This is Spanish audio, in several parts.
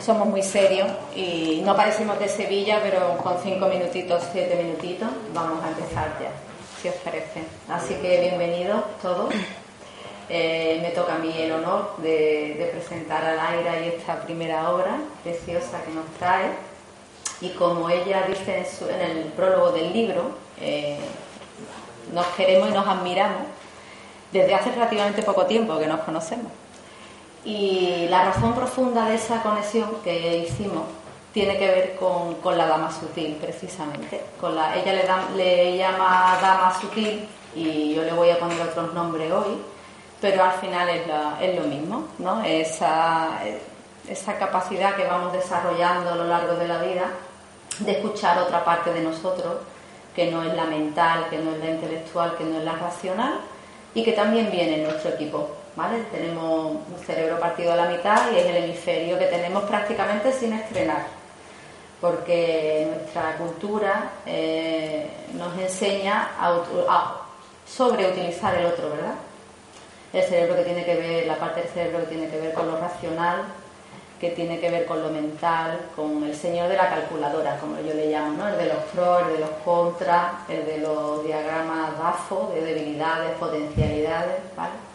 Somos muy serios y no parecemos de Sevilla, pero con cinco minutitos, siete minutitos, vamos a empezar ya, si os parece. Así que bienvenidos todos. Eh, me toca a mí el honor de, presentar a Laira y esta primera obra preciosa que nos trae. Y como ella dice en, su- en el prólogo del libro, eh, nos queremos y nos admiramos desde hace relativamente poco tiempo que nos conocemos. Y la razón profunda de esa conexión que hicimos tiene que ver con, con la dama sutil, precisamente. Con la, ella le, da- le llama dama sutil y yo le voy a poner otros nombres hoy, pero al final es, la- es lo mismo, ¿no? Esa, esa capacidad que vamos desarrollando a lo largo de la vida de escuchar otra parte de nosotros, que no es la mental, que no es la intelectual, que no es la racional, y que también viene en nuestro equipo. Tenemos un cerebro partido a la mitad y es el hemisferio que tenemos prácticamente sin estrenar, porque nuestra cultura eh, nos enseña a sobreutilizar el otro, ¿verdad? El cerebro que tiene que ver, la parte del cerebro que tiene que ver con lo racional, que tiene que ver con lo mental, con el señor de la calculadora, como yo le llamo, ¿no? El de los pros, el de los contras, el de los diagramas DAFO, de debilidades, potencialidades, ¿vale?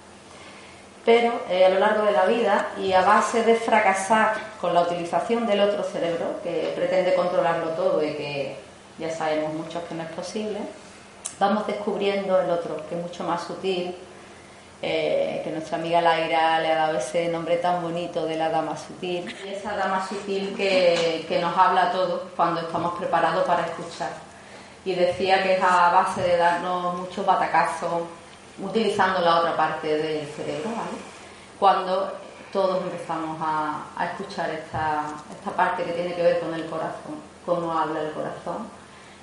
Pero eh, a lo largo de la vida y a base de fracasar con la utilización del otro cerebro, que pretende controlarlo todo y que ya sabemos muchos que no es posible, vamos descubriendo el otro, que es mucho más sutil, eh, que nuestra amiga Laira le ha dado ese nombre tan bonito de la dama sutil. Y esa dama sutil que, nos habla a todos cuando estamos preparados para escuchar. Y decía que es a base de darnos muchos batacazos utilizando la otra parte del cerebro, ¿vale? Cuando todos empezamos a, a escuchar esta, esta parte que tiene que ver con el corazón, cómo habla el corazón,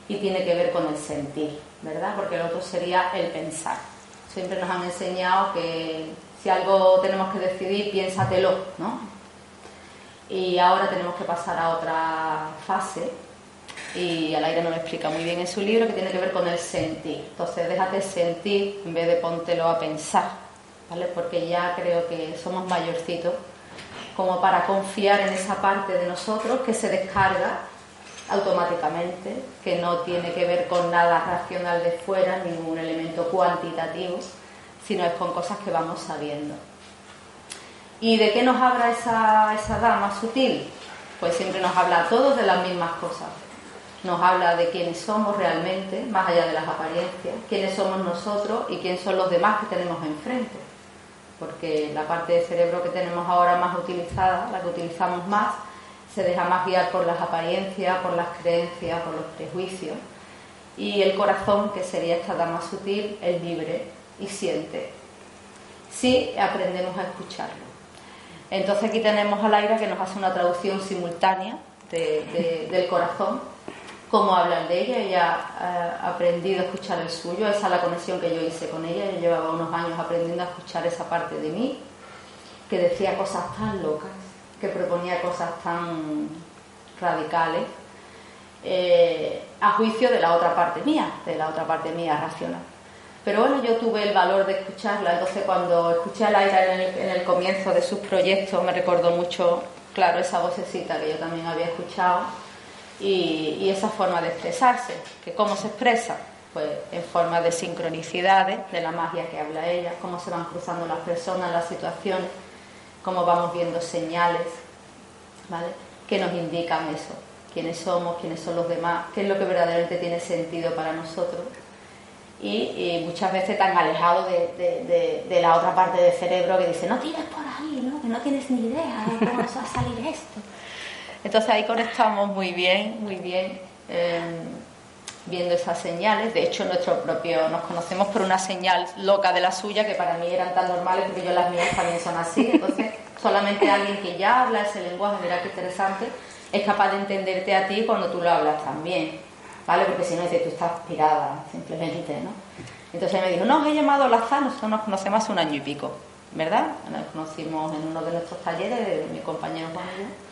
y tiene que ver con el sentir, ¿verdad? Porque el otro sería el pensar. Siempre nos han enseñado que si algo tenemos que decidir, piénsatelo, ¿no? Y ahora tenemos que pasar a otra fase, y Alaira nos lo explica muy bien en su libro, que tiene que ver con el sentir. Entonces, déjate sentir en vez de póntelo a pensar, ¿vale? Porque ya creo que somos mayorcitos como para confiar en esa parte de nosotros que se descarga automáticamente, que no tiene que ver con nada racional de fuera, ningún elemento cuantitativo, sino es con cosas que vamos sabiendo. ¿Y de qué nos habla esa, esa dama sutil? Pues siempre nos habla a todos de las mismas cosas. Nos habla de quiénes somos realmente, más allá de las apariencias, quiénes somos nosotros y quiénes son los demás que tenemos enfrente. Porque la parte del cerebro que tenemos ahora más utilizada, la que utilizamos más, se deja más guiar por las apariencias, por las creencias, por los prejuicios. Y el corazón, que sería esta dama sutil, es libre y siente. Si aprendemos a escucharlo. Entonces aquí tenemos a Laira que nos hace una traducción simultánea de- de- del corazón, cómo hablan de ella. Ella ha aprendido a escuchar el suyo, esa es la conexión que yo hice con ella. Yo llevaba unos años aprendiendo a escuchar esa parte de mí, que decía cosas tan locas, que proponía cosas tan radicales, eh, a juicio de la otra parte mía, de la otra parte mía racional. Pero bueno, yo tuve el valor de escucharla, entonces cuando escuché a Laira en el, comienzo de sus proyectos me recordó mucho, claro, esa vocecita que yo también había escuchado y, esa forma de expresarse, que cómo se expresa, pues en forma de sincronicidades, de la magia que habla ella, cómo se van cruzando las personas, las situaciones, cómo vamos viendo señales, ¿vale? Que nos indican eso, quiénes somos, quiénes son los demás, qué es lo que verdaderamente tiene sentido para nosotros. Y, muchas veces tan alejado de, de, la otra parte del cerebro que dice, no tires por ahí, ¿no? que no tienes ni idea de cómo va a salir esto. Entonces ahí conectamos muy bien, muy bien. Em, viendo esas señales. De hecho, nuestro propio, nos conocemos por una señal loca de la suya que para mí eran tan normales porque yo las mías también son así. Entonces, solamente alguien que ya habla ese lenguaje, mira qué interesante, es capaz de entenderte a ti cuando tú lo hablas también. ¿Vale? Porque si no, dices, tú estás pirada, simplemente, ¿no? Entonces me dijo, no, os he llamado Lazar, nosotros nos conocemos hace un año y pico, ¿verdad? Nos conocimos en uno de nuestros talleres, de mi compañero Juan y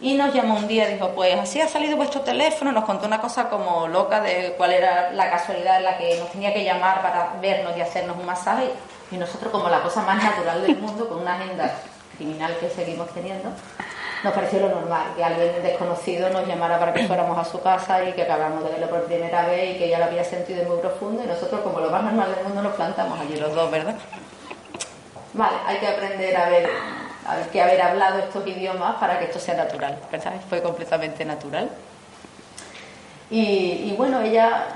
nos llamó un día y dijo, pues así ha salido vuestro teléfono, nos contó una cosa como loca de cuál era la casualidad en la que nos tenía que llamar para vernos y hacernos un masaje. Y nosotros, como la cosa más natural del mundo, con una agenda criminal que seguimos teniendo, nos pareció lo normal que alguien desconocido nos llamara para que fuéramos a su casa y que acabamos de verlo por primera vez y que ella lo había sentido muy profundo y nosotros, como lo más normal del mundo, nos plantamos allí los dos, ¿verdad? Vale, hay que aprender a ver que haber hablado estos idiomas para que esto sea natural, ¿verdad? Fue completamente natural. Y, bueno, ella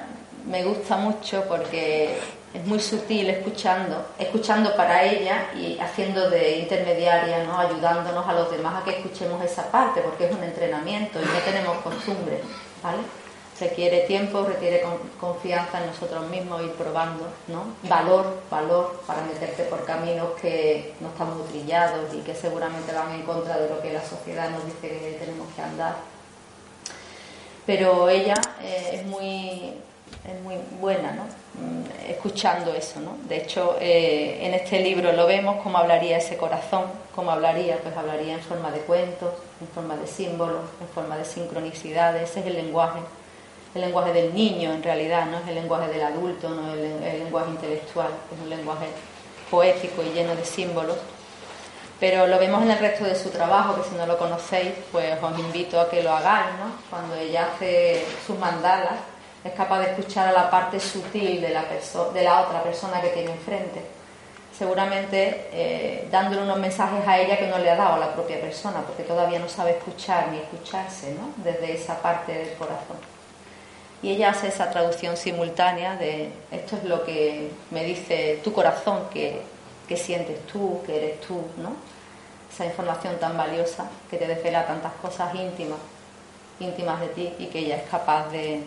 me gusta mucho porque es muy sutil escuchando, escuchando para ella y haciendo de intermediaria, ¿no? ayudándonos a los demás a que escuchemos esa parte, porque es un entrenamiento y no tenemos costumbre, ¿vale? Requiere tiempo, requiere confianza en nosotros mismos, ir probando, ¿no? Valor, valor para meterte por caminos que no están muy trillados y que seguramente van en contra de lo que la sociedad nos dice que tenemos que andar. Pero ella eh, es muy es muy buena, ¿no? Mm, escuchando eso, ¿no? De hecho, eh, en este libro lo vemos cómo hablaría ese corazón, cómo hablaría, pues hablaría en forma de cuentos, en forma de símbolos, en forma de sincronicidades, ese es el lenguaje el lenguaje del niño en realidad, no es el lenguaje del adulto, no es el, lenguaje intelectual, es un lenguaje poético y lleno de símbolos. Pero lo vemos en el resto de su trabajo, que si no lo conocéis, pues os invito a que lo hagáis, ¿no? Cuando ella hace sus mandalas, es capaz de escuchar a la parte sutil de la, de la otra persona que tiene enfrente. Seguramente eh, dándole unos mensajes a ella que no le ha dado a la propia persona, porque todavía no sabe escuchar ni escucharse, ¿no? Desde esa parte del corazón y ella hace esa traducción simultánea de esto es lo que me dice tu corazón, que, sientes tú, que eres tú, ¿no? Esa información tan valiosa que te desvela tantas cosas íntimas, íntimas de ti y que ella es capaz de,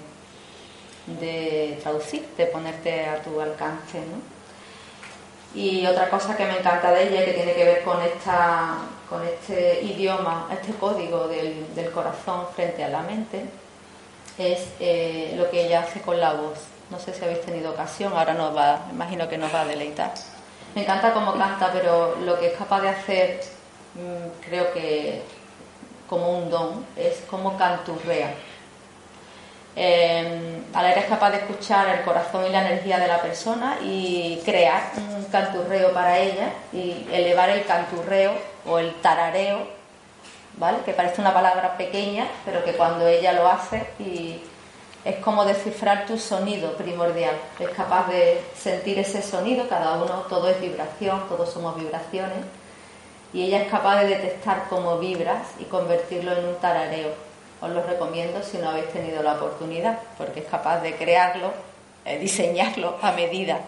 de traducir, de ponerte a tu alcance, ¿no? Y otra cosa que me encanta de ella, que tiene que ver con, esta, con este idioma, este código del, del corazón frente a la mente, es eh, lo que ella hace con la voz. No sé si habéis tenido ocasión, ahora nos va, imagino que nos va a deleitar. Me encanta cómo canta, pero lo que es capaz de hacer, mm, creo que como un don, es cómo canturrea. Eh, la es capaz de escuchar el corazón y la energía de la persona y crear un canturreo para ella y elevar el canturreo o el tarareo que parece una palabra pequeña, pero que cuando ella lo hace y es como descifrar tu sonido primordial. Es capaz de sentir ese sonido, cada uno, todo es vibración, todos somos vibraciones, y ella es capaz de detectar cómo vibras y convertirlo en un tarareo. Os lo recomiendo si no habéis tenido la oportunidad, porque es capaz de crearlo, eh, diseñarlo a medida.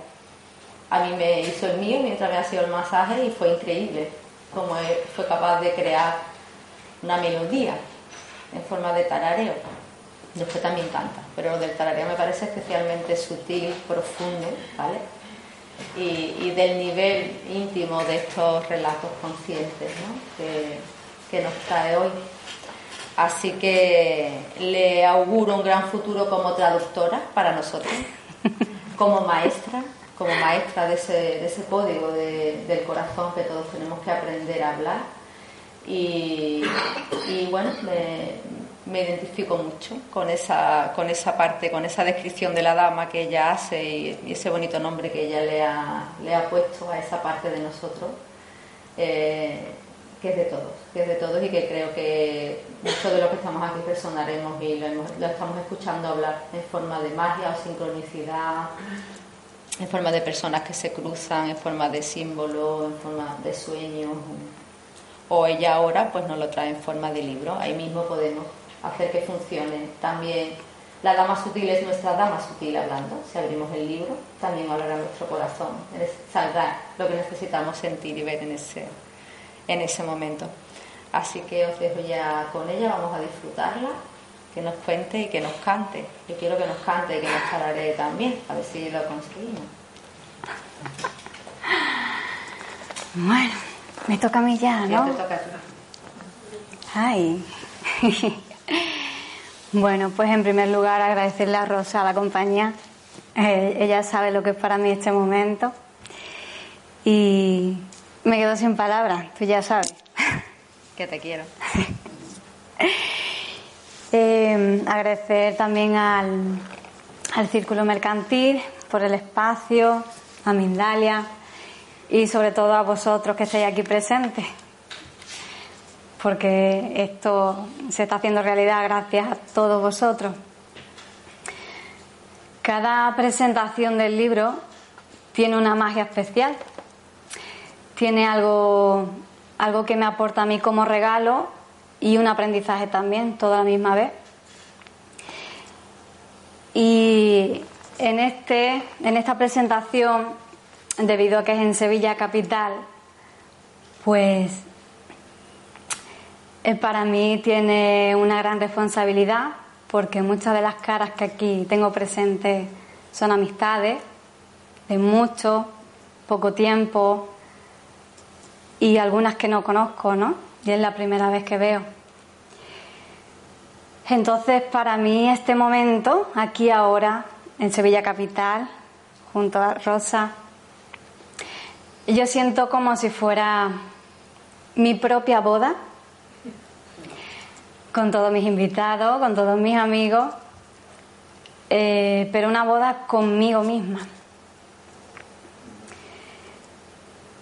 A mí me hizo el mío mientras me hacía el masaje y fue increíble cómo fue capaz de crear una melodía en forma de tarareo. Después también canta, pero lo del tarareo me parece especialmente sutil, profundo, ¿vale? Y, del nivel íntimo de estos relatos conscientes que, nos trae hoy. Así que le auguro un gran futuro como traductora para nosotros, como maestra, como maestra de ese, código del corazón que todos tenemos que aprender a hablar y, bueno, me identifico mucho con esa, con esa parte, con esa descripción de la dama que ella hace y, ese bonito nombre que ella le ha, le ha puesto a esa parte de nosotros, eh, que es de todos, que es de todos y que creo que muchos de los que estamos aquí personaremos y lo, lo estamos escuchando hablar en forma de magia o sincronicidad, en forma de personas que se cruzan, en forma de símbolos, en forma de sueños. O ella ahora pues nos lo trae en forma de libro. Ahí mismo podemos hacer que funcione. También la dama sutil es nuestra dama sutil hablando. Si abrimos el libro, también hablará nuestro corazón. Saldrá lo que necesitamos sentir y ver en ese, en ese momento. Así que os dejo ya con ella, vamos a disfrutarla, que nos cuente y que nos cante. Yo quiero que nos cante y que nos chararé también, a ver si lo conseguimos. Bueno, me toca a mí ya, ¿no? te toca. Ay. Bueno, pues en primer lugar agradecerle a Rosa la compañía. Eh, ella sabe lo que es para mí este momento. Y me quedo sin palabras, tú ya sabes. Que te quiero. Eh, agradecer también al, al Círculo Mercantil por el espacio, a Mindalia y sobre todo a vosotros que estáis aquí presentes porque esto se está haciendo realidad gracias a todos vosotros. Cada presentación del libro tiene una magia especial, tiene algo, algo que me aporta a mí como regalo y un aprendizaje también, toda la misma vez. Y en, este, en esta presentación, debido a que es en Sevilla Capital, pues eh, para mí tiene una gran responsabilidad porque muchas de las caras que aquí tengo presentes son amistades de mucho, poco tiempo y algunas que no conozco, ¿no? Y es la primera vez que veo. Entonces, para mí este momento, aquí ahora, en Sevilla Capital, junto a Rosa, yo siento como si fuera mi propia boda con todos mis invitados, con todos mis amigos, eh, pero una boda conmigo misma.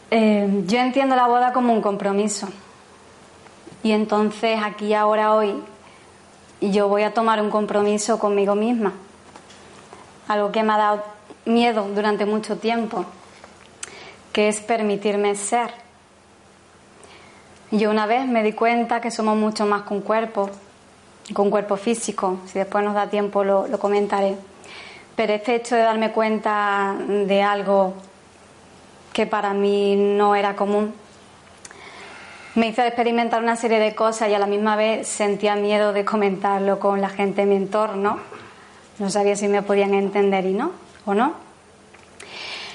Eh, yo entiendo la boda como un compromiso. Y entonces aquí, ahora, hoy, yo voy a tomar un compromiso conmigo misma. Algo que me ha dado miedo durante mucho tiempo, que es permitirme ser yo una vez me di cuenta que somos mucho más que un cuerpo, con cuerpo físico. Si después nos da tiempo lo, lo comentaré. Pero este hecho de darme cuenta de algo que para mí no era común me hizo experimentar una serie de cosas y a la misma vez sentía miedo de comentarlo con la gente de mi entorno. No sabía si me podían entender y no, o no.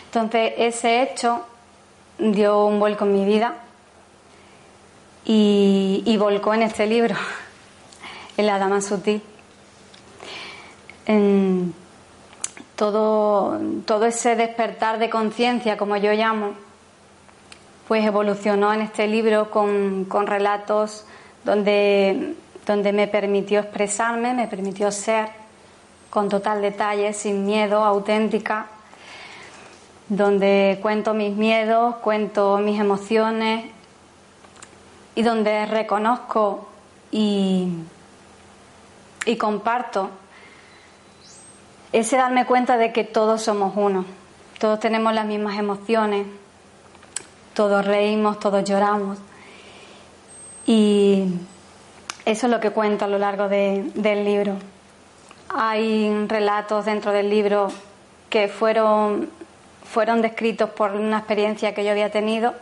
Entonces ese hecho dio un vuelco en mi vida y, volcó en este libro, en La Dama Sutil. En todo, todo ese despertar de conciencia, como yo llamo, pues evolucionó en este libro con, con relatos donde, donde me permitió expresarme, me permitió ser con total detalle, sin miedo, auténtica, donde cuento mis miedos, cuento mis emociones, y donde reconozco y, y comparto ese darme cuenta de que todos somos uno, todos tenemos las mismas emociones, todos reímos, todos lloramos. Y eso es lo que cuento a lo largo del libro. Hay relatos dentro del libro que fueron, fueron descritos por una experiencia que yo había tenido,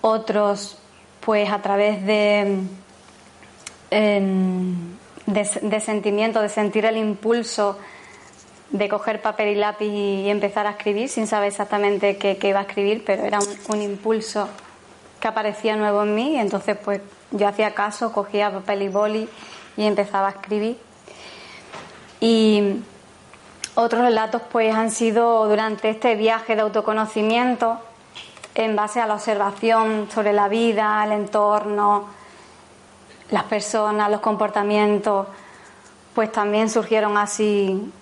otros pues a través de, em, de, sentimiento, de sentir el impulso de coger papel y lápiz y empezar a escribir sin saber exactamente qué, iba a escribir, pero era un, impulso que aparecía nuevo en mí y entonces pues yo hacía caso, cogía papel y boli y empezaba a escribir. Y otros relatos pues han sido durante este viaje de autoconocimiento en base a la observación sobre la vida, el entorno, las personas, los comportamientos, pues también surgieron así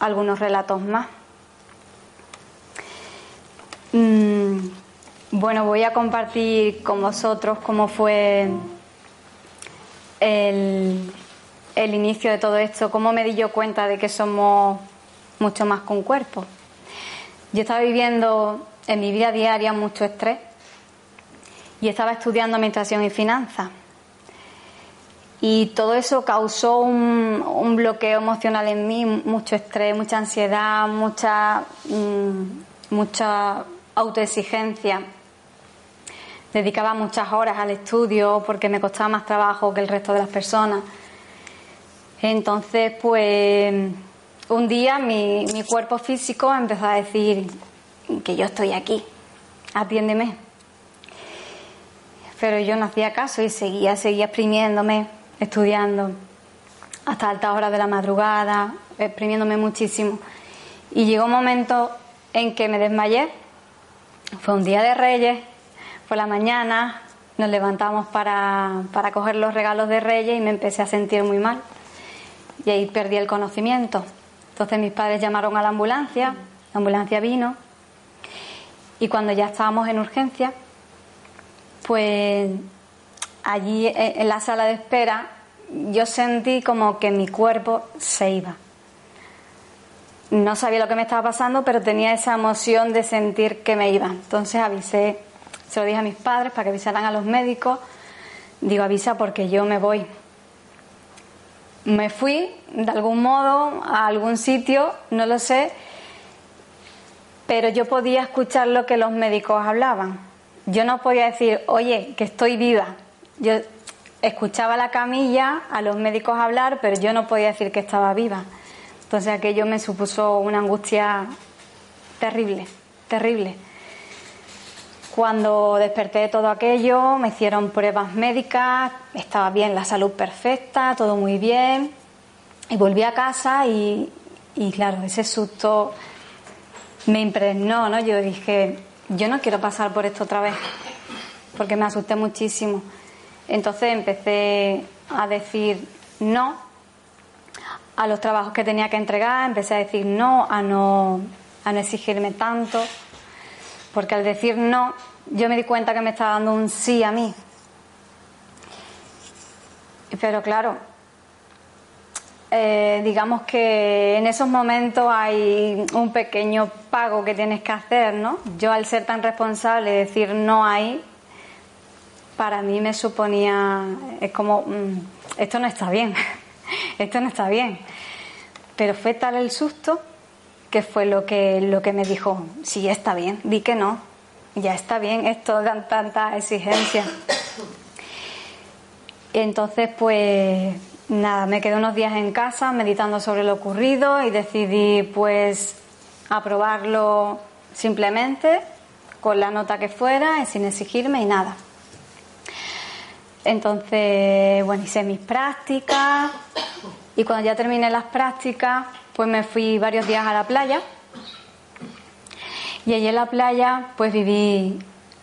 algunos relatos más. Mm, bueno, voy a compartir con vosotros cómo fue el, el inicio de todo esto, cómo me di yo cuenta de que somos mucho más un cuerpo. Yo estaba viviendo en mi vida diaria mucho estrés y estaba estudiando administración y finanzas. Y todo eso causó un, bloqueo emocional en mí, mucho estrés, mucha ansiedad, mucha, mm, mucha autoexigencia. Dedicaba muchas horas al estudio porque me costaba más trabajo que el resto de las personas. Entonces, pues, un día mi, mi cuerpo físico empezó a decir que yo estoy aquí, atiéndeme. Pero yo no hacía caso y seguía, seguía exprimiéndome estudiando hasta altas horas de la madrugada, exprimiéndome muchísimo. Y llegó un momento en que me desmayé. Fue un día de Reyes, fue la mañana, nos levantamos para, para coger los regalos de Reyes y me empecé a sentir muy mal. Y ahí perdí el conocimiento. Entonces mis padres llamaron a la ambulancia, la ambulancia vino y cuando ya estábamos en urgencia, pues allí eh, en la sala de espera yo sentí como que mi cuerpo se iba. No sabía lo que me estaba pasando, pero tenía esa emoción de sentir que me iba. Entonces avisé, se lo dije a mis padres para que avisaran a los médicos. Digo, avisa porque yo me voy. Me fui de algún modo a algún sitio, no lo sé, pero yo podía escuchar lo que los médicos hablaban. Yo no podía decir, oye, que estoy viva, yo escuchaba la camilla a los médicos hablar, pero yo no podía decir que estaba viva. Entonces aquello me supuso una angustia terrible, terrible. Cuando desperté de todo aquello, me hicieron pruebas médicas, estaba bien, la salud perfecta, todo muy bien. Y volví a casa y, y claro, ese susto me impregnó, ¿no? Yo dije, yo no quiero pasar por esto otra vez, porque me asusté muchísimo. Entonces empecé a decir no a los trabajos que tenía que entregar, empecé a decir no, a no, a no exigirme tanto, porque al decir no, yo me di cuenta que me estaba dando un sí a mí. Pero claro, eh, digamos que en esos momentos hay un pequeño pago que tienes que hacer, ¿no? Yo al ser tan responsable, decir no ahí, para mí me suponía, es como, mm, esto no está bien, esto no está bien. Pero fue tal el susto que fue lo que, lo que me dijo, sí, está bien, di que no, ya está bien, esto dan tanta exigencia. Entonces, pues nada, me quedé unos días en casa meditando sobre lo ocurrido y decidí pues aprobarlo simplemente con la nota que fuera y sin exigirme y nada. Entonces, bueno, hice mis prácticas y cuando ya terminé las prácticas, pues me fui varios días a la playa. Y allí en la playa, pues viví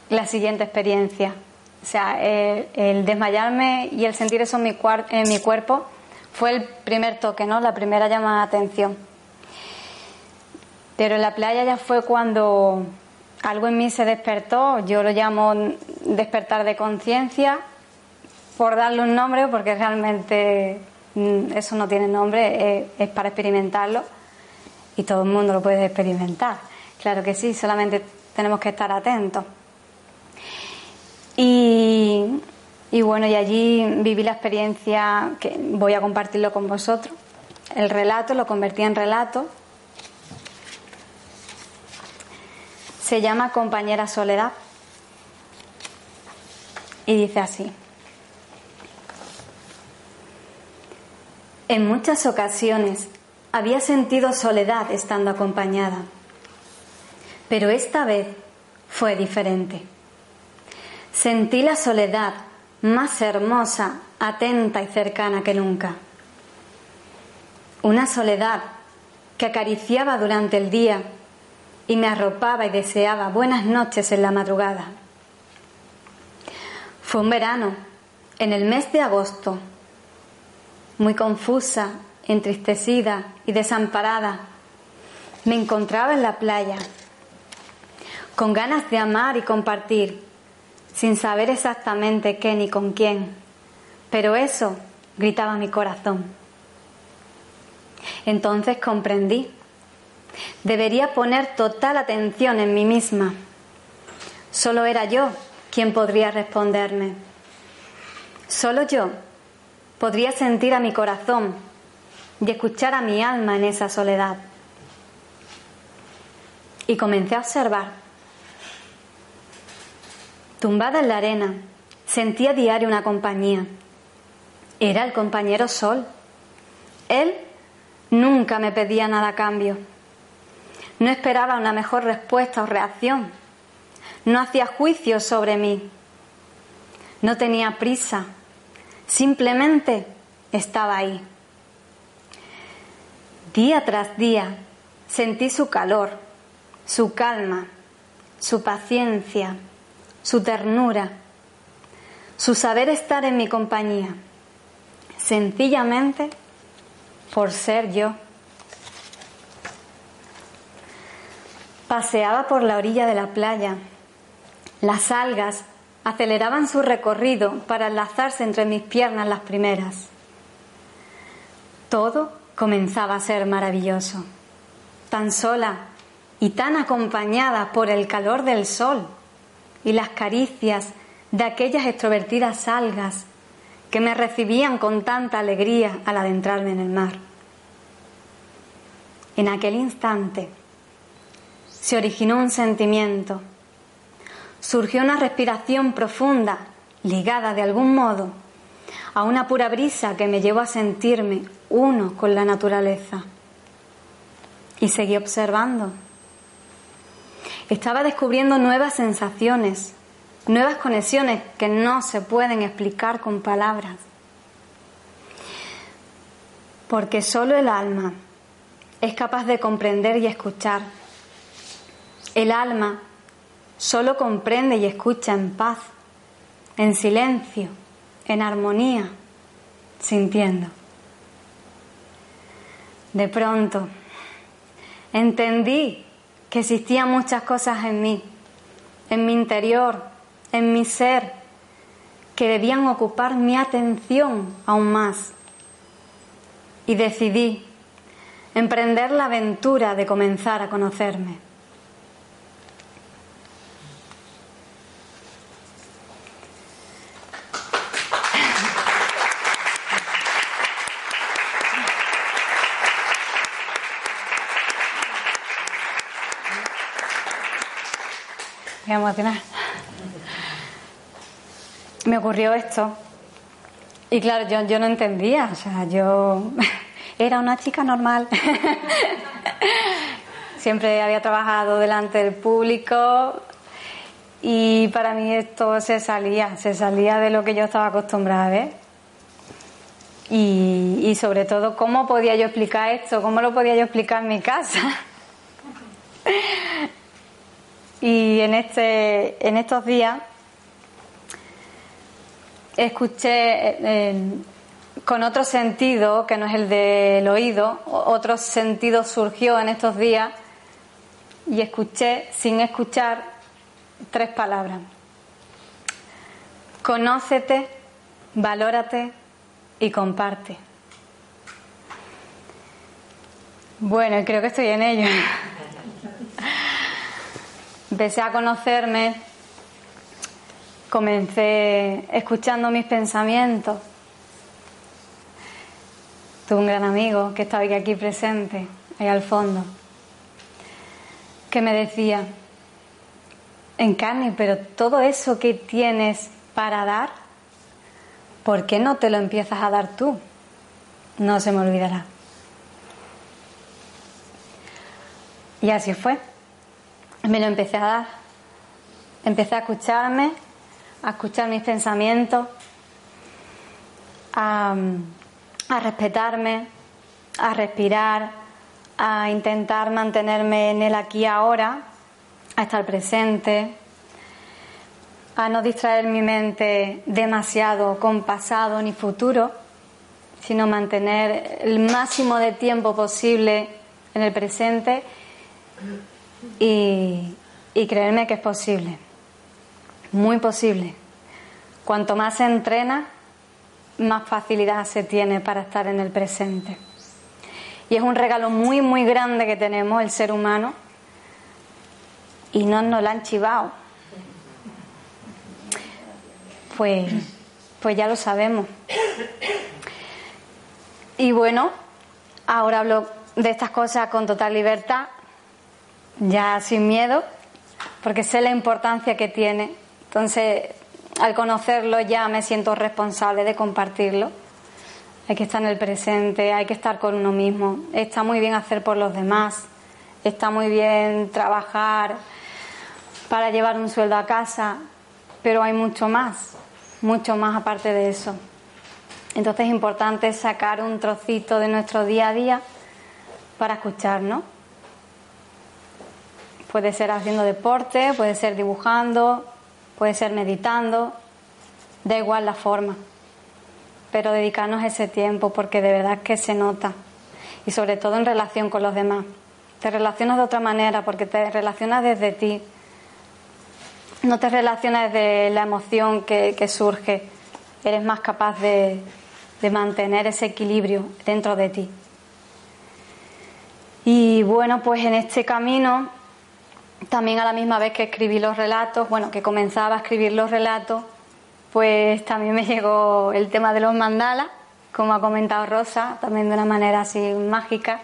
la siguiente experiencia. O sea, el, desmayarme y el sentir eso en mi, en mi cuerpo fue el primer toque, ¿no? La primera llamada de atención. Pero en la playa ya fue cuando algo en mí se despertó, yo lo llamo despertar de conciencia, por darle un nombre, porque realmente eso no tiene nombre, es, para experimentarlo y todo el mundo lo puede experimentar. Claro que sí, solamente tenemos que estar atentos. Y, y bueno, y allí viví la experiencia que voy a compartirlo con vosotros. El relato lo convertí en relato. Se llama Compañera Soledad. Y dice así. En muchas ocasiones había sentido soledad estando acompañada, pero esta vez fue diferente. Sentí la soledad más hermosa, atenta y cercana que nunca. Una soledad que acariciaba durante el día y me arropaba y deseaba buenas noches en la madrugada. Fue un verano en el mes de agosto, muy confusa, entristecida y desamparada, me encontraba en la playa, con ganas de amar y compartir, sin saber exactamente qué ni con quién, pero eso gritaba mi corazón. Entonces comprendí, debería poner total atención en mí misma. Solo era yo quien podría responderme. Solo yo podría sentir a mi corazón y escuchar a mi alma en esa soledad. Y comencé a observar. Tumbada en la arena, sentía diario una compañía. Era el compañero Sol. Él nunca me pedía nada a cambio. No esperaba una mejor respuesta o reacción. No hacía juicios sobre mí. No tenía prisa. Simplemente estaba ahí. Día tras día sentí su calor, su calma, su paciencia, su ternura, su saber estar en mi compañía, sencillamente por ser yo. Paseaba por la orilla de la playa. Las algas aceleraban su recorrido para enlazarse entre mis piernas las primeras. Todo comenzaba a ser maravilloso. Tan sola y tan acompañada por el calor del sol y las caricias de aquellas extrovertidas algas que me recibían con tanta alegría al adentrarme en el mar. En aquel instante se originó un sentimiento, surgió una respiración profunda, ligada de algún modo a una pura brisa que me llevó a sentirme uno con la naturaleza. Y seguí observando. Estaba descubriendo nuevas sensaciones, nuevas conexiones que no se pueden explicar con palabras. Porque solo el alma es capaz de comprender y escuchar. El alma solo comprende y escucha en paz, en silencio, en armonía, sintiendo. De pronto entendí que existían muchas cosas en mí, en mi interior, en mi ser, que debían ocupar mi atención aún más. Y decidí emprender la aventura de comenzar a conocerme. Me ocurrió esto. Y claro, yo, yo no entendía. O sea, yo era una chica normal. Siempre había trabajado delante del público y para mí esto se salía, se salía de lo que yo estaba acostumbrada a ver. Y, y sobre todo, ¿cómo podía yo explicar esto? ¿Cómo lo podía yo explicar en mi casa? Y en, este, en estos días escuché eh, con otro sentido, que no es el del oído, otro sentido surgió en estos días y escuché, sin escuchar, tres palabras. Conócete, valórate y comparte. Bueno, creo que estoy en ello. Empecé a conocerme, comencé escuchando mis pensamientos. Tuve un gran amigo que estaba aquí presente, ahí al fondo, que me decía, Encarni, pero todo eso que tienes para dar, ¿por qué no te lo empiezas a dar tú? No se me olvidará. Y así fue me lo empecé a dar. Empecé a escucharme, a escuchar mis pensamientos, a, respetarme, a respirar, a intentar mantenerme en el aquí ahora, a estar presente, a no distraer mi mente demasiado con pasado ni futuro, sino mantener el máximo de tiempo posible en el presente y creerme que es posible, muy posible. Cuanto más se entrena, más facilidad se tiene para estar en el presente. Y es un regalo muy, muy grande que tenemos el ser humano y no nos lo han chivado. Pues, pues ya lo sabemos. Y bueno, ahora hablo de estas cosas con total libertad, ya sin miedo, porque sé la importancia que tiene. Entonces, al conocerlo ya me siento responsable de compartirlo. Hay que estar en el presente, hay que estar con uno mismo. Está muy bien hacer por los demás, está muy bien trabajar para llevar un sueldo a casa, pero hay mucho más, mucho más aparte de eso. Entonces es importante sacar un trocito de nuestro día a día para escucharnos. Puede ser haciendo deporte, puede ser dibujando, puede ser meditando, da igual la forma, pero dedicarnos ese tiempo porque de verdad que se nota y sobre todo en relación con los demás. Te relacionas de otra manera porque te relacionas desde ti, no te relacionas desde la emoción que, surge, eres más capaz de, de mantener ese equilibrio dentro de ti. Y bueno, pues en este camino también a la misma vez que escribí los relatos, bueno, que comenzaba a escribir los relatos, pues también me llegó el tema de los mandalas, como ha comentado Rosa, también de una manera así mágica,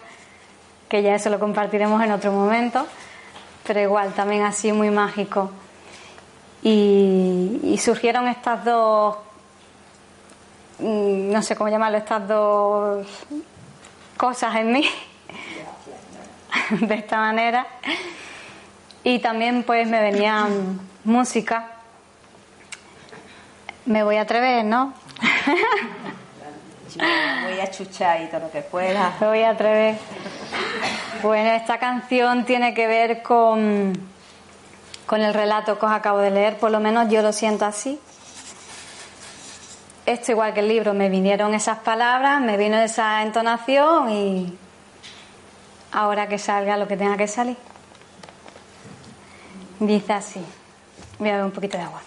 que ya eso lo compartiremos en otro momento, pero igual también así muy mágico. Y, surgieron estas dos, mm, no sé cómo llamarlo, estas dos cosas en mí, de esta manera. Y también pues me venía música. Me voy a atrever, ¿no? voy a chuchar y todo lo que pueda. Me voy a atrever. Bueno, esta canción tiene que ver con, con el relato que os acabo de leer, por lo menos yo lo siento así. Esto igual que el libro, me vinieron esas palabras, me vino esa entonación y ahora que salga lo que tenga que salir. Dice así. Voy a beber un poquito de agua.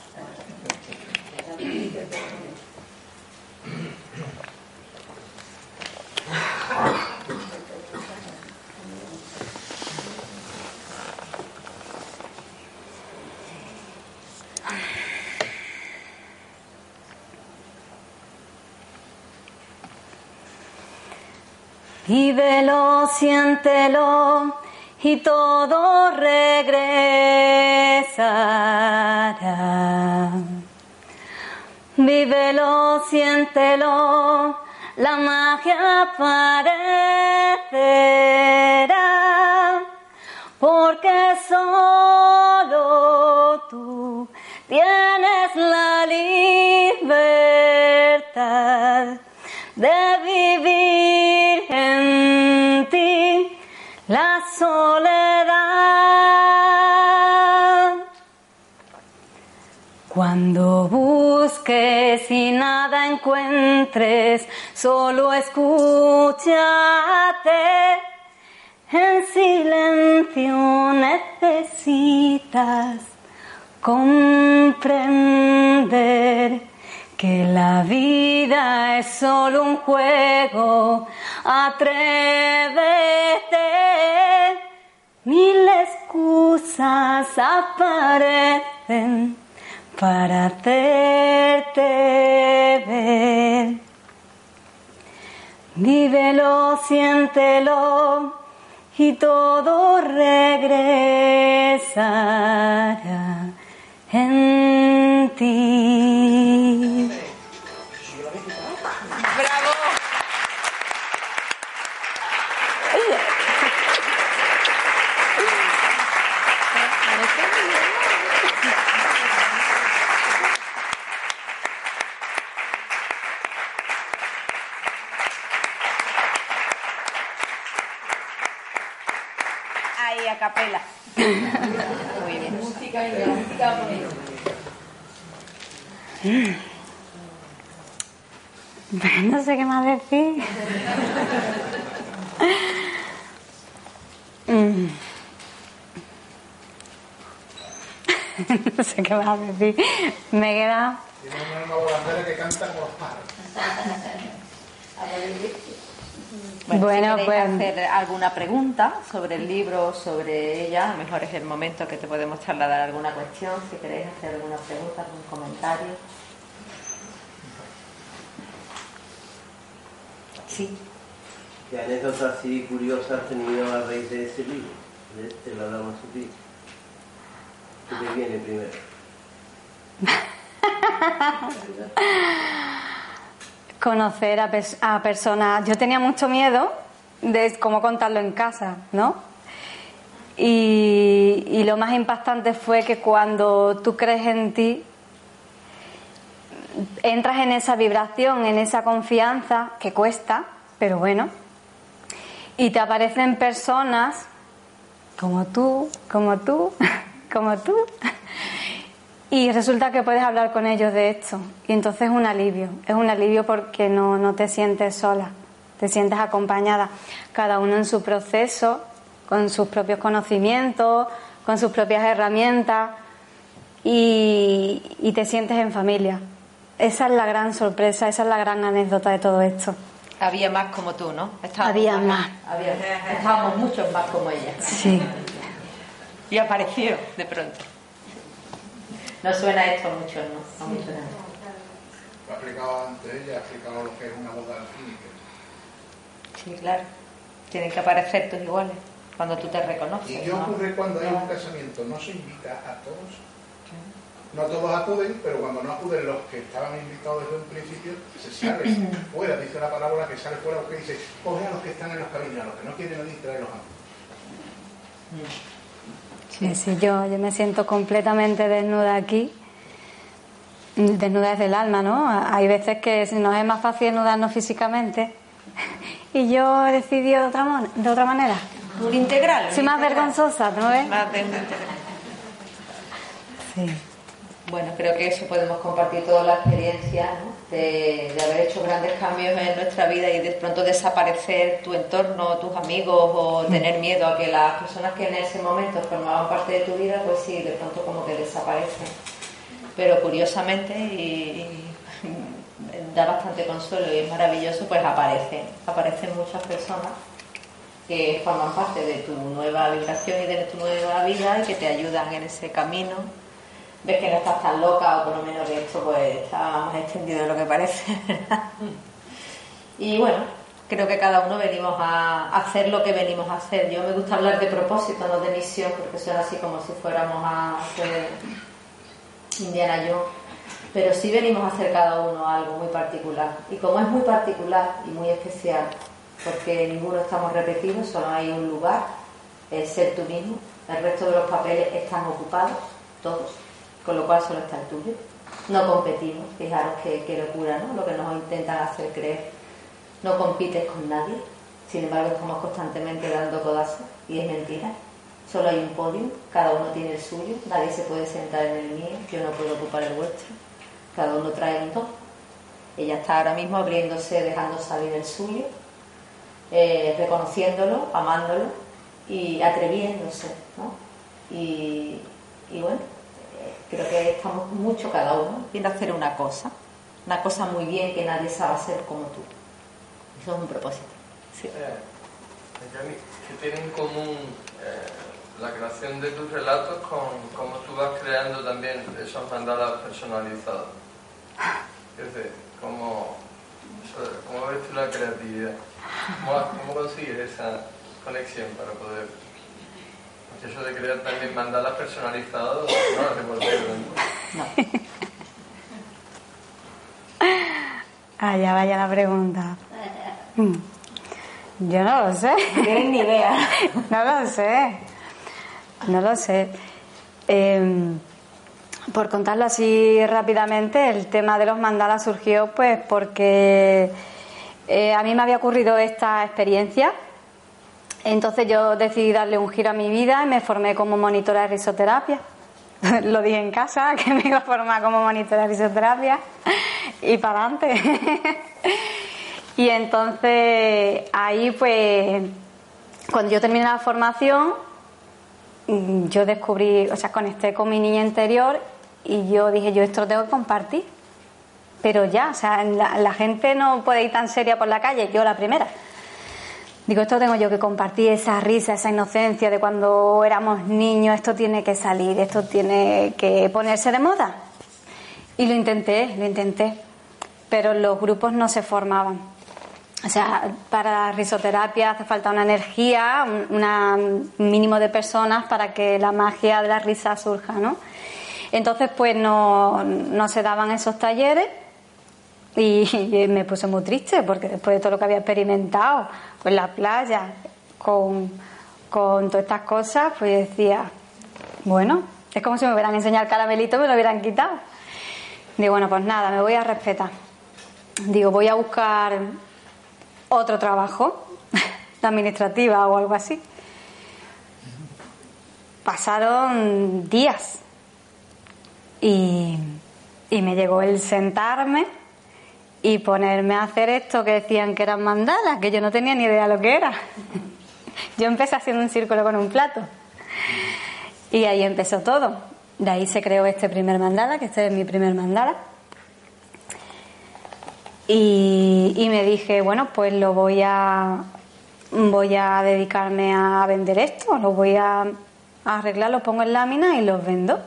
Vívelo, siéntelo y todo regresará. Vívelo, siéntelo, la magia aparecerá, porque solo tú tienes la libertad de vivir soledad. Cuando busques y nada encuentres, solo escúchate. En silencio necesitas comprender que la vida es solo un juego Atrévete, mil excusas aparecen para hacerte ver. Vívelo, siéntelo y todo regresará en ti. Capela. Muy bien. Música y música No sé qué más decir. Mm. no sé qué más decir. Me queda. que canta los Bueno, si pues hacer alguna pregunta sobre el libro, sobre ella, a lo mejor es el momento que te podemos trasladar alguna cuestión, si queréis hacer alguna pregunta, algún comentario. Sí. ¿Qué anécdotas así curiosas has tenido a raíz de ese libro, de este, la dama sutil? ¿Qué te viene primero? Conocer a, personas. Yo tenía mucho miedo de cómo contarlo en casa, ¿no? Y, y, lo más impactante fue que cuando tú crees en ti, entras en esa vibración, en esa confianza que cuesta, pero bueno, y te aparecen personas como tú, como tú, como tú, y resulta que puedes hablar con ellos de esto. Y entonces es un alivio, es un alivio porque no, no te sientes sola, te sientes acompañada, cada uno en su proceso, con sus propios conocimientos, con sus propias herramientas, y, y te sientes en familia. Esa es la gran sorpresa, esa es la gran anécdota de todo esto. Había más como tú, ¿no? había más. estábamos muchos más como ella. Sí. Y apareció de pronto. No suena esto mucho, ¿no? A mucho Lo ha explicado antes ella, ha explicado lo que es una boda alquímica. Sí, claro. Tienen que aparecer tus iguales cuando tú te reconoces. ¿Y qué ocurre cuando hay un casamiento? ¿No se invita a todos? No todos acuden, pero cuando no acuden los que estaban invitados desde un principio, se sale fuera, dice la parábola que sale fuera porque dice, coge a los que están en los caminos, a los que no quieren ir, los a Sí, sí, yo, yo me siento completamente desnuda aquí, desnuda desde el alma, ¿no? Hay veces que nos es más fácil desnudarnos físicamente y yo he decidido de otra, de otra manera. Un integral. Soy más vergonzosa, ¿no ves? Más integral. Sí. Bueno, creo que eso podemos compartir toda la experiencia de, haber hecho grandes cambios en nuestra vida y de pronto desaparecer tu entorno, tus amigos o tener miedo a que las personas que en ese momento formaban parte de tu vida, pues sí, de pronto como que desaparecen. Pero curiosamente y, da bastante consuelo y es maravilloso, pues aparecen, aparecen muchas personas que forman parte de tu nueva vibración y de tu nueva vida y que te ayudan en ese camino ves que no estás tan loca o por lo menos que esto pues está más extendido de lo que parece. y bueno, creo que cada uno venimos a hacer lo que venimos a hacer. Yo me gusta hablar de propósito, no de misión, porque suena así como si fuéramos a hacer Indiana yo Pero sí venimos a hacer cada uno algo muy particular. Y como es muy particular y muy especial, porque ninguno estamos repetidos, solo hay un lugar, es ser tú mismo. El resto de los papeles están ocupados, todos con lo cual solo está el tuyo. No competimos, fijaros qué, locura, ¿no? Lo que nos intentan hacer creer. No compites con nadie, sin embargo estamos constantemente dando codazos y es mentira. Solo hay un podio, cada uno tiene el suyo, nadie se puede sentar en el mío, yo no puedo ocupar el vuestro. Cada uno trae un don. Ella está ahora mismo abriéndose, dejando salir el suyo, eh, reconociéndolo, amándolo y atreviéndose, ¿no? y bueno, creo que estamos mucho cada uno viendo hacer una cosa, una cosa muy bien que nadie sabe hacer como tú. Eso es un propósito. Sí. Eh, ¿Qué tiene en común eh, la creación de tus relatos con cómo tú vas creando también esos mandalas personalizados? Es decir, ¿cómo, cómo ves tú la creatividad? ¿Cómo, cómo consigues esa conexión para poder eso de crear también mandalas personalizados no lo hace por No. Ah, ya vaya la pregunta. Mm. Yo no lo sé. No tienes ni idea. No lo sé. No lo sé. Em, por contarlo así rápidamente, el tema de los mandalas surgió pues porque eh, a mí me había ocurrido esta experiencia entonces yo decidí darle un giro a mi vida y me formé como monitora de risoterapia. lo dije en casa, que me iba a formar como monitora de fisioterapia y para adelante. y entonces ahí pues, cuando yo terminé la formación, mm, yo descubrí, o sea, conecté con mi niña interior y yo dije, yo esto lo tengo que compartir. Pero ya, o sea, la gente no puede ir tan seria por la calle, yo la primera. Digo, esto tengo yo que compartir, esa risa, esa inocencia de cuando éramos niños, esto tiene que salir, esto tiene que ponerse de moda. Y lo intenté, lo intenté, pero los grupos no se formaban. O sea, para risoterapia hace falta una energía, un, mínimo de personas para que la magia de la risa surja, ¿no? Entonces, pues no, no se daban esos talleres y, me puse muy triste porque después de todo lo que había experimentado en la playa, con, con todas estas cosas, pues decía, bueno, es como si me hubieran enseñado el caramelito me lo hubieran quitado. Digo, bueno, pues nada, me voy a respetar. Digo, voy a buscar otro trabajo, de administrativa o algo así. Pasaron días y, y me llegó el sentarme y ponerme a hacer esto que decían que eran mandalas, que yo no tenía ni idea de lo que era. Yo empecé haciendo un círculo con un plato. Y ahí empezó todo. De ahí se creó este primer mandala, que este es mi primer mandala. Y, me dije, bueno, pues lo voy a voy a dedicarme a vender esto, lo voy a, a arreglar, lo pongo en lámina y los vendo.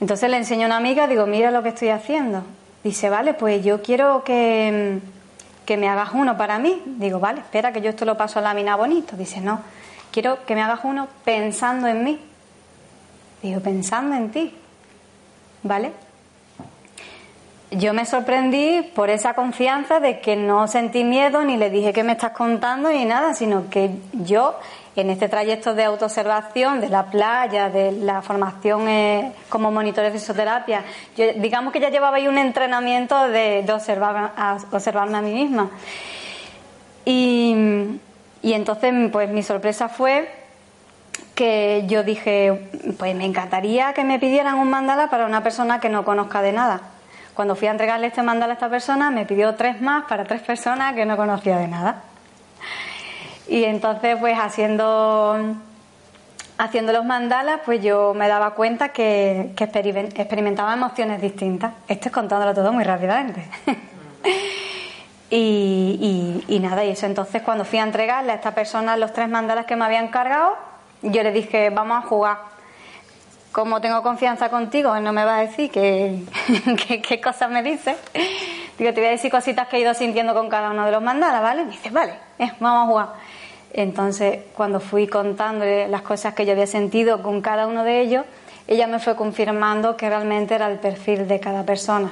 Entonces le enseño a una amiga, digo, mira lo que estoy haciendo. Dice, vale, pues yo quiero que, que me hagas uno para mí. Digo, vale, espera que yo esto lo paso a lámina bonito. Dice, no, quiero que me hagas uno pensando en mí. Digo, pensando en ti. ¿Vale? Yo me sorprendí por esa confianza de que no sentí miedo ni le dije que me estás contando ni nada, sino que yo en este trayecto de autoobservación de la playa, de la formación eh, como monitor de fisioterapia, yo, digamos que ya llevaba ahí un entrenamiento de, observar, observarme a mí misma. Y, y entonces, pues mi sorpresa fue que yo dije, pues me encantaría que me pidieran un mandala para una persona que no conozca de nada. Cuando fui a entregarle este mandala a esta persona, me pidió tres más para tres personas que no conocía de nada. Y entonces, pues haciendo, haciendo los mandalas, pues yo me daba cuenta que, experimentaba emociones distintas. Esto es contándolo todo muy rápidamente. y, y, nada, y eso entonces cuando fui a entregarle a esta persona los tres mandalas que me habían cargado, yo le dije, vamos a jugar. Como tengo confianza contigo, no me va a decir qué, qué, cosas me dice. Digo, te voy a decir cositas que he ido sintiendo con cada uno de los mandalas, ¿vale? Me dice, vale, eh, vamos a jugar. Entonces, cuando fui contándole las cosas que yo había sentido con cada uno de ellos, ella me fue confirmando que realmente era el perfil de cada persona.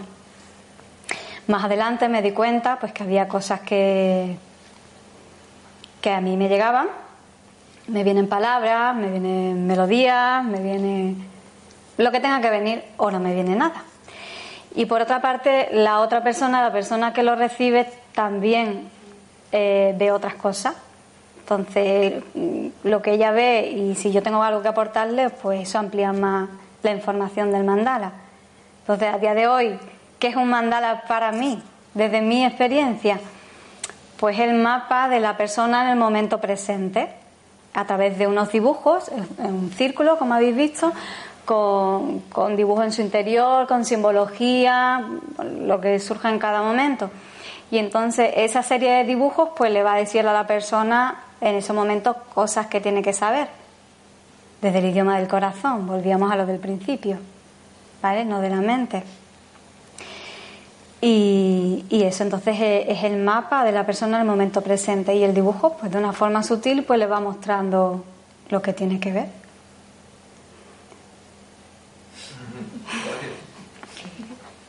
Más adelante me di cuenta pues que había cosas que, que a mí me llegaban, me vienen palabras, me vienen melodías, me viene lo que tenga que venir o no me viene nada. Y por otra parte, la otra persona, la persona que lo recibe, también eh, ve otras cosas entonces, mm, lo que ella ve y si yo tengo algo que aportarle, pues eso amplía más la información del mandala. Entonces, a día de hoy, ¿qué es un mandala para mí? Desde mi experiencia, pues el mapa de la persona en el momento presente, a través de unos dibujos, en un círculo, como habéis visto, con, con dibujos en su interior, con simbología, lo que surja en cada momento. Y entonces esa serie de dibujos pues le va a decir a la persona en ese momento cosas que tiene que saber. Desde el idioma del corazón, volvíamos a lo del principio, ¿vale? No de la mente. Y, eso entonces es, el mapa de la persona en el momento presente y el dibujo, pues de una forma sutil, pues le va mostrando lo que tiene que ver.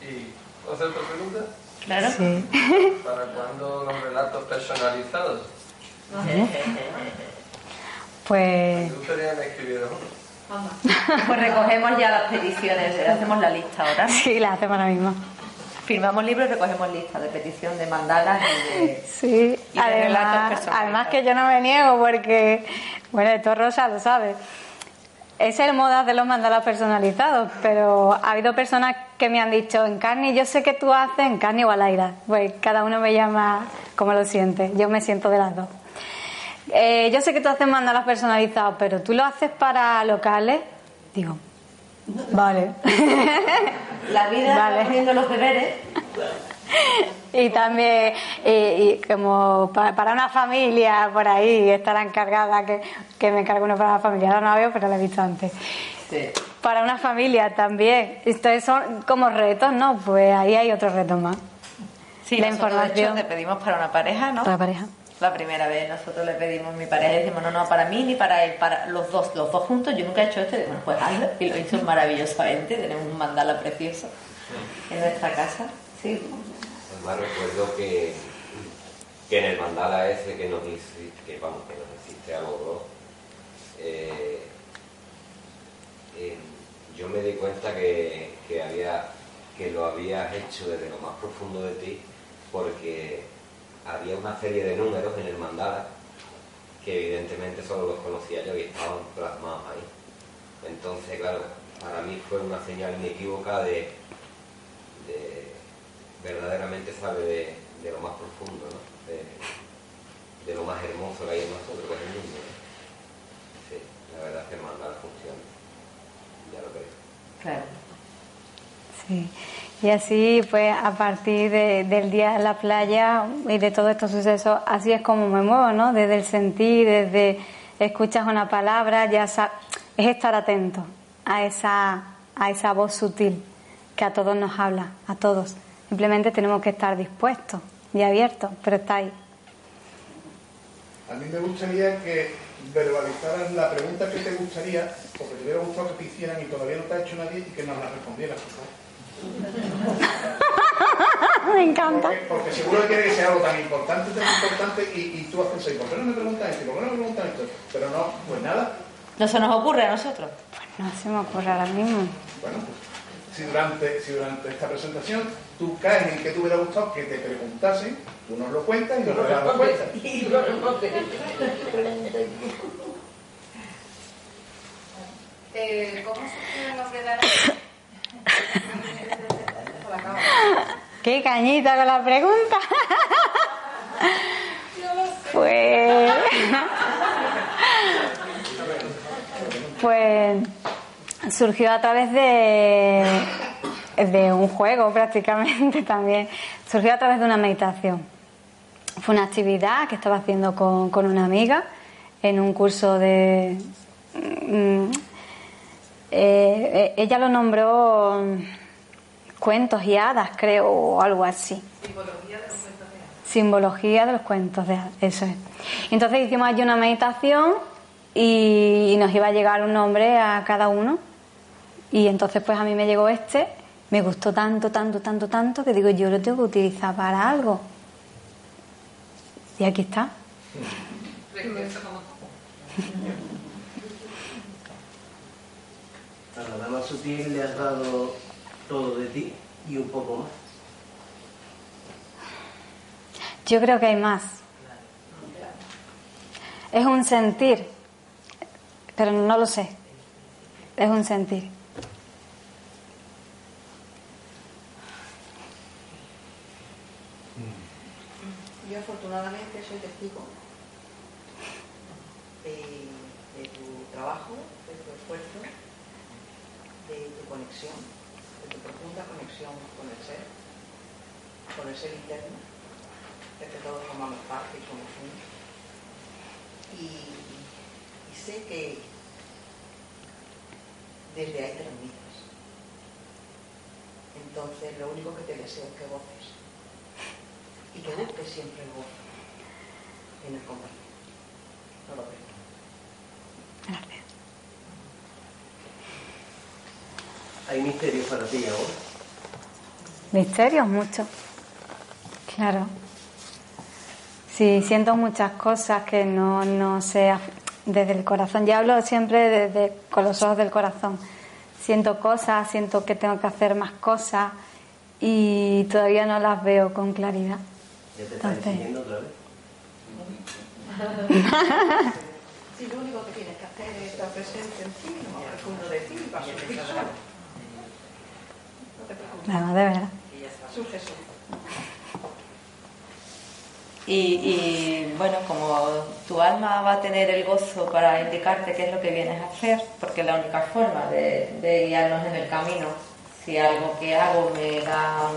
¿Y otra pregunta? Claro. Sí. ¿Para cuándo los relatos personalizados? Pues. Pues recogemos ya las peticiones, hacemos la lista ahora. Sí, la hacemos ahora mismo. Firmamos libros y recogemos lista de petición de mandalas y de. Sí, además, además que yo no me niego porque, bueno, esto Rosa lo sabe. es el modo de los mandalas personalizados, pero ha habido personas que me han dicho, en carne, yo sé que tú haces en carne o al aire. Pues cada uno me llama como lo siente. Yo me siento de las dos. Eh, yo sé que tú haces mandalas personalizados, pero tú lo haces para locales. Digo, vale. La vida Vale. poniendo los deberes. Y también, y, y como pa- para una familia por ahí, estará encargada, que, que me encargue uno para la familia. Ahora no la veo, pero la he visto antes. Sí. Para una familia también. Entonces son como retos, ¿no? Pues ahí hay otro reto más. Sí, La información. De hecho, te pedimos para una pareja, ¿no? Para la pareja. La primera vez nosotros le pedimos a mi pareja y decimos, no, no, para mí ni para él, para los dos, los dos juntos. Yo nunca he hecho esto, y bueno, pues hazlo. Y lo hizo maravillosamente. Tenemos un mandala precioso en nuestra casa. Además recuerdo que, que en el mandala ese que nos hiciste, que vamos, que nos hiciste a los dos, eh, eh, yo me di cuenta que, que había que lo habías hecho desde lo más profundo de ti, porque había una serie de números en el mandala que evidentemente solo los conocía yo y estaban plasmados ahí. Entonces, claro, para mí fue una señal inequívoca de, de verdaderamente sabe de, lo más profundo, de, lo más hermoso que hay en nosotros, que es el mundo. Sí, la verdad es que el mandala funciona, ya lo creo. Claro. Sí. Y así, pues, a partir de- del día en la playa y de todos estos sucesos, así es como me muevo, ¿no? Desde el sentir, desde escuchas una palabra, ya sa- es estar atento a esa, a esa voz sutil que a todos nos habla, a todos. Simplemente tenemos que estar dispuestos y abiertos, pero está ahí. A mí me gustaría que verbalizaras la pregunta que te gustaría, porque te hubiera gustado que te hicieran y todavía no te ha hecho nadie y que nos la respondieras, por favor. me encanta. Porque, porque seguro que quiere que sea algo tan importante, tan importante, y, y tú has pensado, ¿y por qué no me preguntas esto? ¿Y ¿Por qué no me preguntas esto? Pero no, pues nada. No se nos ocurre a nosotros. No se me ocurre ahora mismo. Bueno, pues si durante, si durante esta presentación tú caes en que te hubiera gustado que te preguntasen, tú nos lo cuentas y nos lo damos cuenta. Eh, ¿Cómo surgió el nombre de ¡Qué cañita con la pregunta! Pues. Pues surgió a través de, de un juego prácticamente también. Surgió a través de una meditación. Fue una actividad que estaba haciendo con, con una amiga en un curso de. mm, eh, ella lo nombró cuentos y hadas, creo, o algo así. Simbología de los cuentos de hadas, eso es. Entonces hicimos allí una meditación y nos iba a llegar un nombre a cada uno. Y entonces pues a mí me llegó este, me gustó tanto, tanto, tanto, tanto, que digo, yo lo tengo que utilizar para algo. Y aquí está. A la dama sutil le has dado todo de ti y un poco más. Yo creo que hay más. Es un sentir, pero no lo sé. Es un sentir. Yo afortunadamente soy testigo de, de tu trabajo, de tu esfuerzo, de tu conexión, profunda conexión con el ser, con el ser interno, de que todos formamos parte y somos uno. Y, y sé que desde ahí transmites. Entonces lo único que te deseo es que goces y que busques siempre el gozo en el compartir. No lo creo. Gracias. Hay misterios para ti ahora. Misterios, mucho. Claro. Sí, siento muchas cosas que no, no sé desde el corazón. Ya hablo siempre desde con los ojos del corazón. Siento cosas, siento que tengo que hacer más cosas y todavía no las veo con claridad. Ya te estás Entonces- otra vez. Si lo único que tienes que hacer es estar presente en ti, no profundo de ti, va a surgir solo. No de verdad. Y, y, bueno, como tu alma va a tener el gozo para indicarte qué es lo que vienes a hacer, porque la única forma de, de guiarnos en el camino. Si algo que hago me da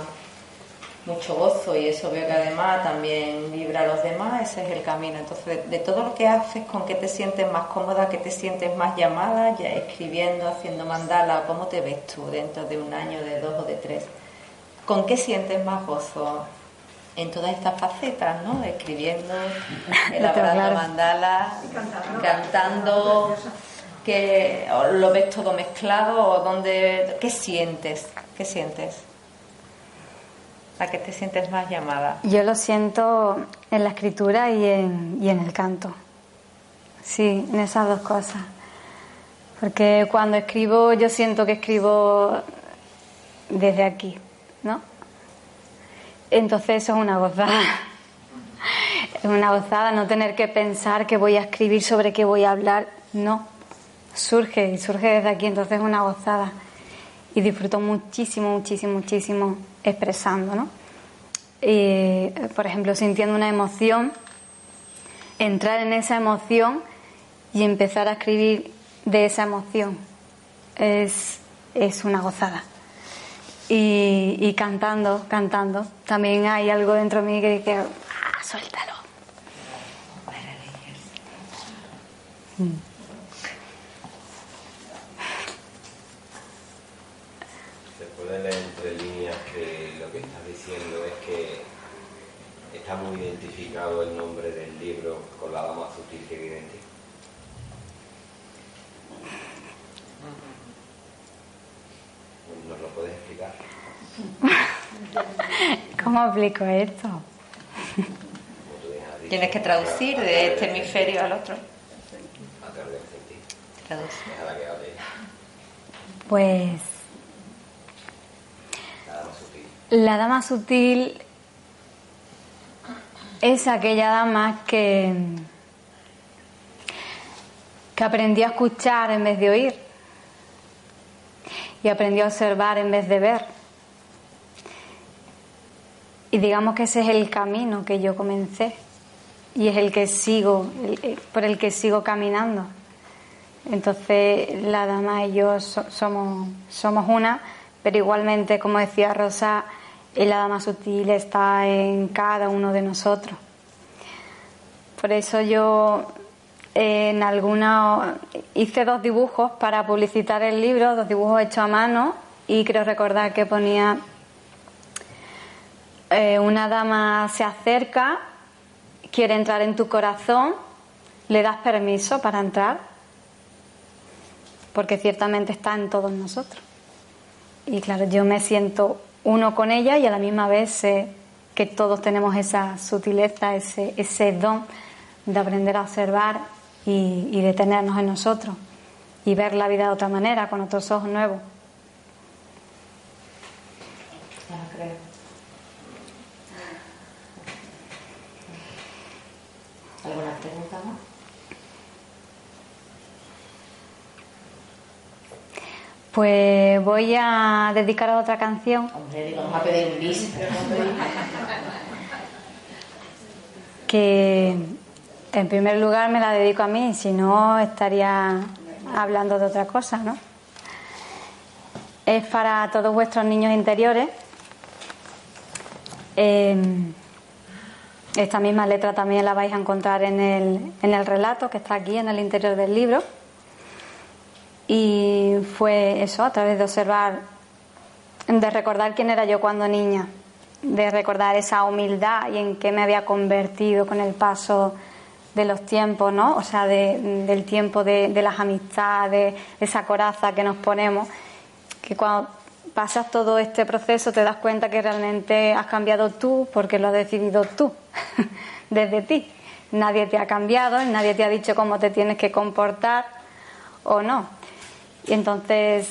mucho gozo y eso veo que además también vibra a los demás, ese es el camino. Entonces, de todo lo que haces, ¿con qué te sientes más cómoda, qué te sientes más llamada, ya escribiendo, haciendo mandala, cómo te ves tú dentro de un año, de dos o de tres? ¿Con qué sientes más gozo en todas estas facetas, ¿no? Escribiendo, elaborando mandala, cantando, que o lo ves todo mezclado o dónde, ¿qué sientes? ¿Qué sientes? ¿A qué te sientes más llamada? Yo lo siento en la escritura y en, y en el canto. Sí, en esas dos cosas. Porque cuando escribo, yo siento que escribo desde aquí, ¿no? Entonces eso es una gozada. Es una gozada no tener que pensar que voy a escribir sobre qué voy a hablar. No, surge y surge desde aquí, entonces es una gozada. Y disfruto muchísimo, muchísimo, muchísimo expresando, ¿no? Y, por ejemplo, sintiendo una emoción, entrar en esa emoción y empezar a escribir de esa emoción es, es una gozada. Y, y, cantando, cantando, también hay algo dentro de mí que dice, ah, suéltalo. Mm. Se puede leer entre líneas que lo que estás diciendo es que está muy identificado el nombre del libro con la dama sutil que vive en ti. ¿Nos lo puedes explicar? ¿Cómo aplico esto? Tienes que traducir de este hemisferio al otro. hable. Pues La dama sutil. Es aquella dama que, que aprendió a escuchar en vez de oír y aprendió a observar en vez de ver. Y digamos que ese es el camino que yo comencé y es el que sigo, por el que sigo caminando. Entonces la dama y yo so- somos, somos una, pero igualmente, como decía Rosa, eh, la dama sutil está en cada uno de nosotros. Por eso yo en alguna hice dos dibujos para publicitar el libro, dos dibujos hechos a mano, y creo recordar que ponía eh, una dama se acerca, quiere entrar en tu corazón, le das permiso para entrar, porque ciertamente está en todos nosotros. Y claro, yo me siento uno con ella y a la misma vez sé que todos tenemos esa sutileza, ese, ese don de aprender a observar y, y detenernos en nosotros y ver la vida de otra manera, con otros ojos nuevos. ¿Alguna pregunta Pues voy a dedicar a otra canción Hombre, a pedir un bis. que en primer lugar me la dedico a mí, si no estaría hablando de otra cosa, ¿no? Es para todos vuestros niños interiores. Eh, esta misma letra también la vais a encontrar en el, en el relato que está aquí en el interior del libro. Y fue eso, a través de observar, de recordar quién era yo cuando niña, de recordar esa humildad y en qué me había convertido con el paso de los tiempos, ¿no? O sea, de- del tiempo de, de las amistades, esa coraza que nos ponemos, que cuando pasas todo este proceso te das cuenta que realmente has cambiado tú porque lo has decidido tú, desde ti. Nadie te ha cambiado, nadie te ha dicho cómo te tienes que comportar o no. Y entonces,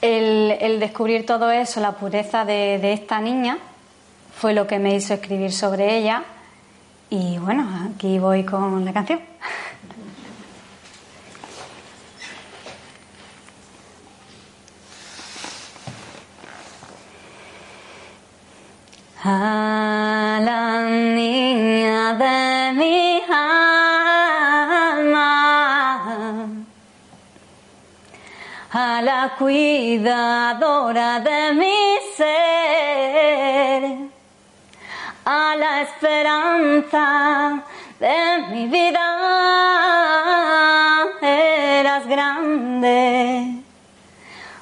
el, el, descubrir todo eso, la pureza de, de esta niña, fue lo que me hizo escribir sobre ella. Y bueno, aquí voy con la canción. Alan cuidadora de mi ser, a la esperanza de mi vida, eras grande,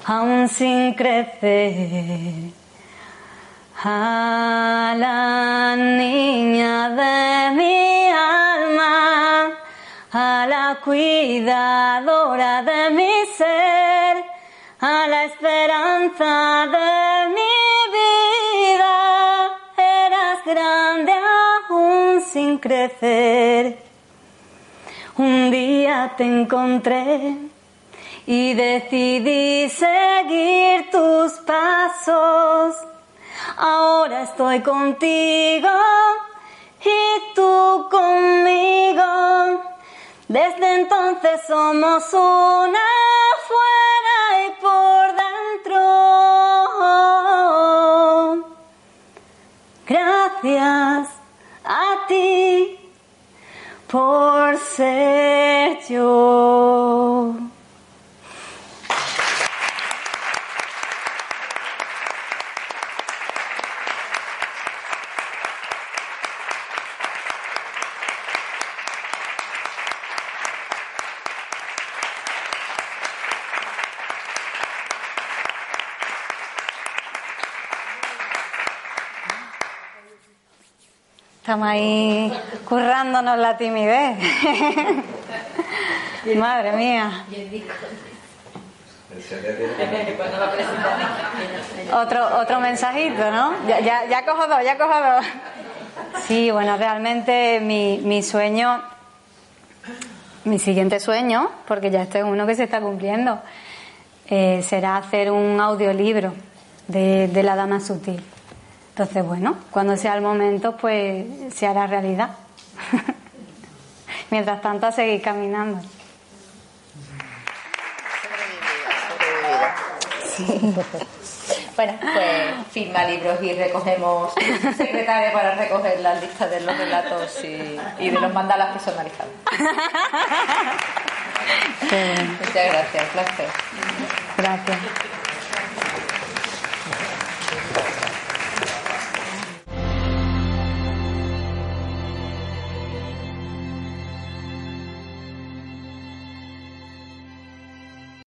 aún sin crecer. A la niña de mi alma, a la cuidadora de mi ser, a la esperanza de mi vida. Eras grande aún sin crecer. Un día te encontré y decidí seguir tus pasos ahora estoy contigo y tú conmigo. Desde entonces somos una fuera y por dentro. Gracias a ti por ser yo. Estamos ahí currándonos la timidez. Madre mía. Otro, otro mensajito, ¿no? Ya, ya, ya cojo dos, ya cojo dos. Sí, bueno, realmente mi, mi sueño, mi siguiente sueño, porque ya este es uno que se está cumpliendo, eh, será hacer un audiolibro de, de la Dama Sutil. Entonces, bueno, cuando sea el momento, pues se hará realidad. Mientras tanto, a seguir caminando. Bueno, pues firma libros y recogemos secretaria para recoger las listas de los relatos y, y de los mandalas personalizados. Muchas gracias, placer. Gracias.